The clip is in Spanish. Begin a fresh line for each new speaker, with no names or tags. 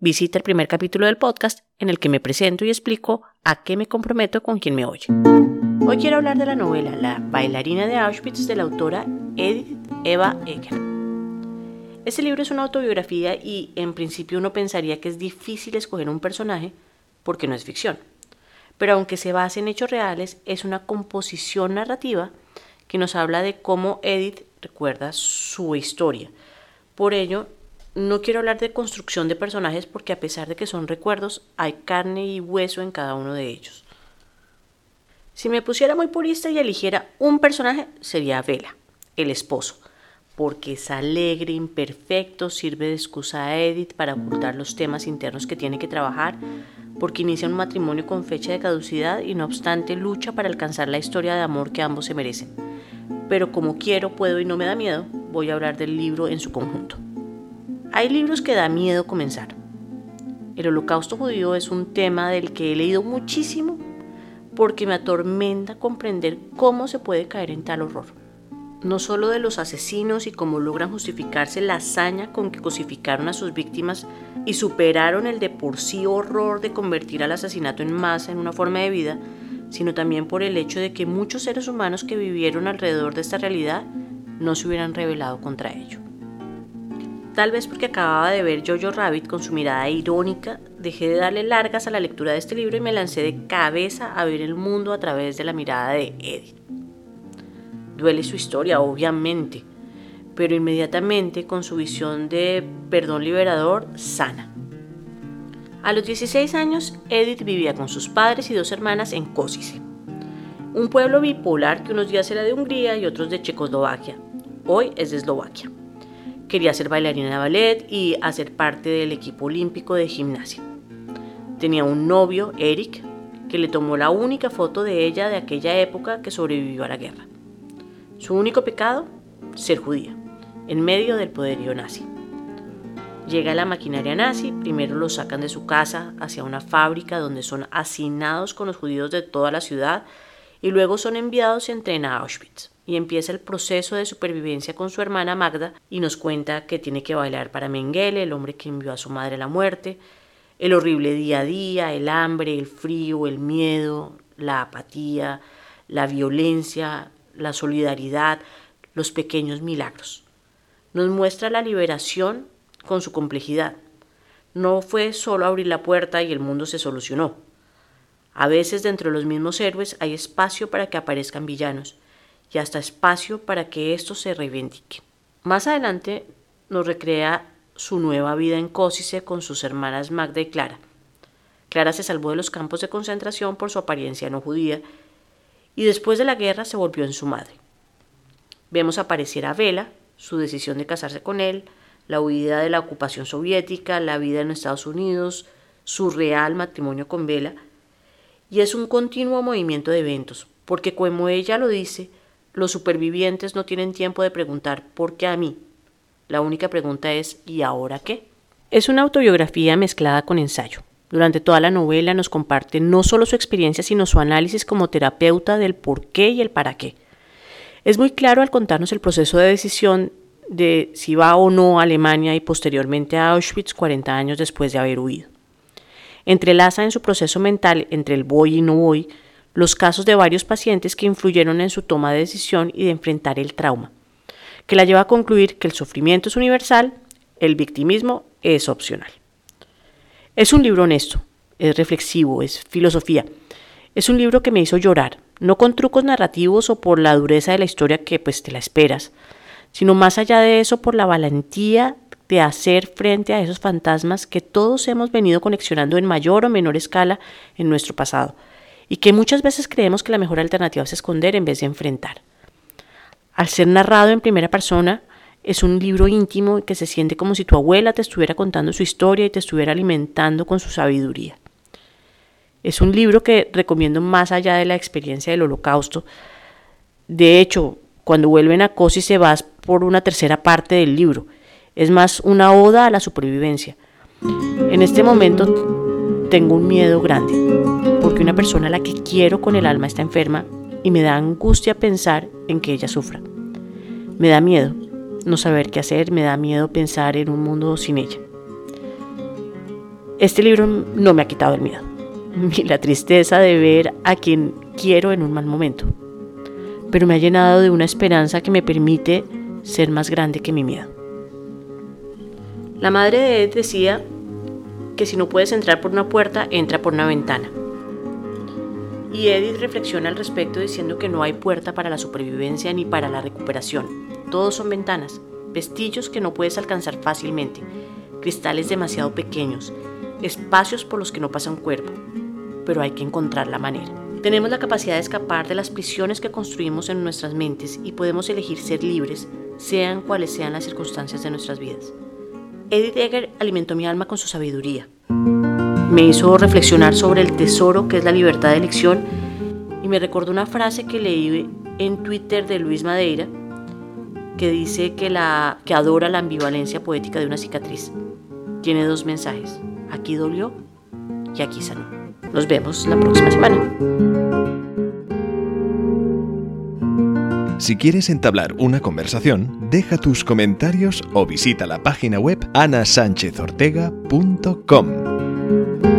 visita el primer capítulo del podcast en el que me presento y explico a qué me comprometo con quien me oye. Hoy quiero hablar de la novela La bailarina de Auschwitz de la autora Edith Eva Eger. Este libro es una autobiografía y en principio uno pensaría que es difícil escoger un personaje porque no es ficción. Pero aunque se base en hechos reales, es una composición narrativa que nos habla de cómo Edith recuerda su historia. Por ello, no quiero hablar de construcción de personajes porque a pesar de que son recuerdos, hay carne y hueso en cada uno de ellos. Si me pusiera muy purista y eligiera un personaje, sería Vela, el esposo, porque es alegre, imperfecto, sirve de excusa a Edith para ocultar los temas internos que tiene que trabajar, porque inicia un matrimonio con fecha de caducidad y no obstante lucha para alcanzar la historia de amor que ambos se merecen. Pero como quiero, puedo y no me da miedo, voy a hablar del libro en su conjunto. Hay libros que da miedo comenzar. El holocausto judío es un tema del que he leído muchísimo porque me atormenta comprender cómo se puede caer en tal horror. No solo de los asesinos y cómo logran justificarse la hazaña con que cosificaron a sus víctimas y superaron el de por sí horror de convertir al asesinato en masa en una forma de vida, sino también por el hecho de que muchos seres humanos que vivieron alrededor de esta realidad no se hubieran rebelado contra ello. Tal vez porque acababa de ver Jojo Rabbit con su mirada irónica, dejé de darle largas a la lectura de este libro y me lancé de cabeza a ver el mundo a través de la mirada de Edith. Duele su historia, obviamente, pero inmediatamente con su visión de perdón liberador sana. A los 16 años, Edith vivía con sus padres y dos hermanas en Kosice, un pueblo bipolar que unos días era de Hungría y otros de Checoslovaquia. Hoy es de Eslovaquia. Quería ser bailarina de ballet y hacer parte del equipo olímpico de gimnasia. Tenía un novio, Eric, que le tomó la única foto de ella de aquella época que sobrevivió a la guerra. Su único pecado, ser judía, en medio del poderío nazi. Llega la maquinaria nazi, primero los sacan de su casa hacia una fábrica donde son hacinados con los judíos de toda la ciudad y luego son enviados en tren a Auschwitz y empieza el proceso de supervivencia con su hermana Magda y nos cuenta que tiene que bailar para Mengele, el hombre que envió a su madre a la muerte, el horrible día a día, el hambre, el frío, el miedo, la apatía, la violencia, la solidaridad, los pequeños milagros. Nos muestra la liberación con su complejidad. No fue solo abrir la puerta y el mundo se solucionó. A veces dentro de los mismos héroes hay espacio para que aparezcan villanos y hasta espacio para que esto se reivindique. Más adelante nos recrea su nueva vida en Cósice con sus hermanas Magda y Clara. Clara se salvó de los campos de concentración por su apariencia no judía y después de la guerra se volvió en su madre. Vemos aparecer a Vela, su decisión de casarse con él, la huida de la ocupación soviética, la vida en Estados Unidos, su real matrimonio con Vela, y es un continuo movimiento de eventos, porque como ella lo dice, los supervivientes no tienen tiempo de preguntar ¿por qué a mí? La única pregunta es ¿y ahora qué? Es una autobiografía mezclada con ensayo. Durante toda la novela nos comparte no solo su experiencia, sino su análisis como terapeuta del por qué y el para qué. Es muy claro al contarnos el proceso de decisión de si va o no a Alemania y posteriormente a Auschwitz 40 años después de haber huido. Entrelaza en su proceso mental entre el voy y no voy, los casos de varios pacientes que influyeron en su toma de decisión y de enfrentar el trauma, que la lleva a concluir que el sufrimiento es universal, el victimismo es opcional. Es un libro honesto, es reflexivo, es filosofía. Es un libro que me hizo llorar, no con trucos narrativos o por la dureza de la historia que pues te la esperas, sino más allá de eso por la valentía de hacer frente a esos fantasmas que todos hemos venido conexionando en mayor o menor escala en nuestro pasado y que muchas veces creemos que la mejor alternativa es esconder en vez de enfrentar. Al ser narrado en primera persona, es un libro íntimo que se siente como si tu abuela te estuviera contando su historia y te estuviera alimentando con su sabiduría. Es un libro que recomiendo más allá de la experiencia del holocausto. De hecho, cuando vuelven a Cosi se va por una tercera parte del libro. Es más una oda a la supervivencia. En este momento tengo un miedo grande, porque una persona a la que quiero con el alma está enferma y me da angustia pensar en que ella sufra. Me da miedo no saber qué hacer, me da miedo pensar en un mundo sin ella. Este libro no me ha quitado el miedo, ni la tristeza de ver a quien quiero en un mal momento, pero me ha llenado de una esperanza que me permite ser más grande que mi miedo. La madre de Ed decía que si no puedes entrar por una puerta, entra por una ventana. Y Edith reflexiona al respecto diciendo que no hay puerta para la supervivencia ni para la recuperación. Todos son ventanas, vestillos que no puedes alcanzar fácilmente, cristales demasiado pequeños, espacios por los que no pasa un cuerpo. Pero hay que encontrar la manera. Tenemos la capacidad de escapar de las prisiones que construimos en nuestras mentes y podemos elegir ser libres, sean cuales sean las circunstancias de nuestras vidas. Edith Egger alimentó mi alma con su sabiduría me hizo reflexionar sobre el tesoro que es la libertad de elección y me recordó una frase que leí en Twitter de Luis Madeira que dice que, la, que adora la ambivalencia poética de una cicatriz. Tiene dos mensajes, aquí dolió y aquí sanó. Nos vemos la próxima semana.
Si quieres entablar una conversación, deja tus comentarios o visita la página web anasanchezortega.com. Thank you.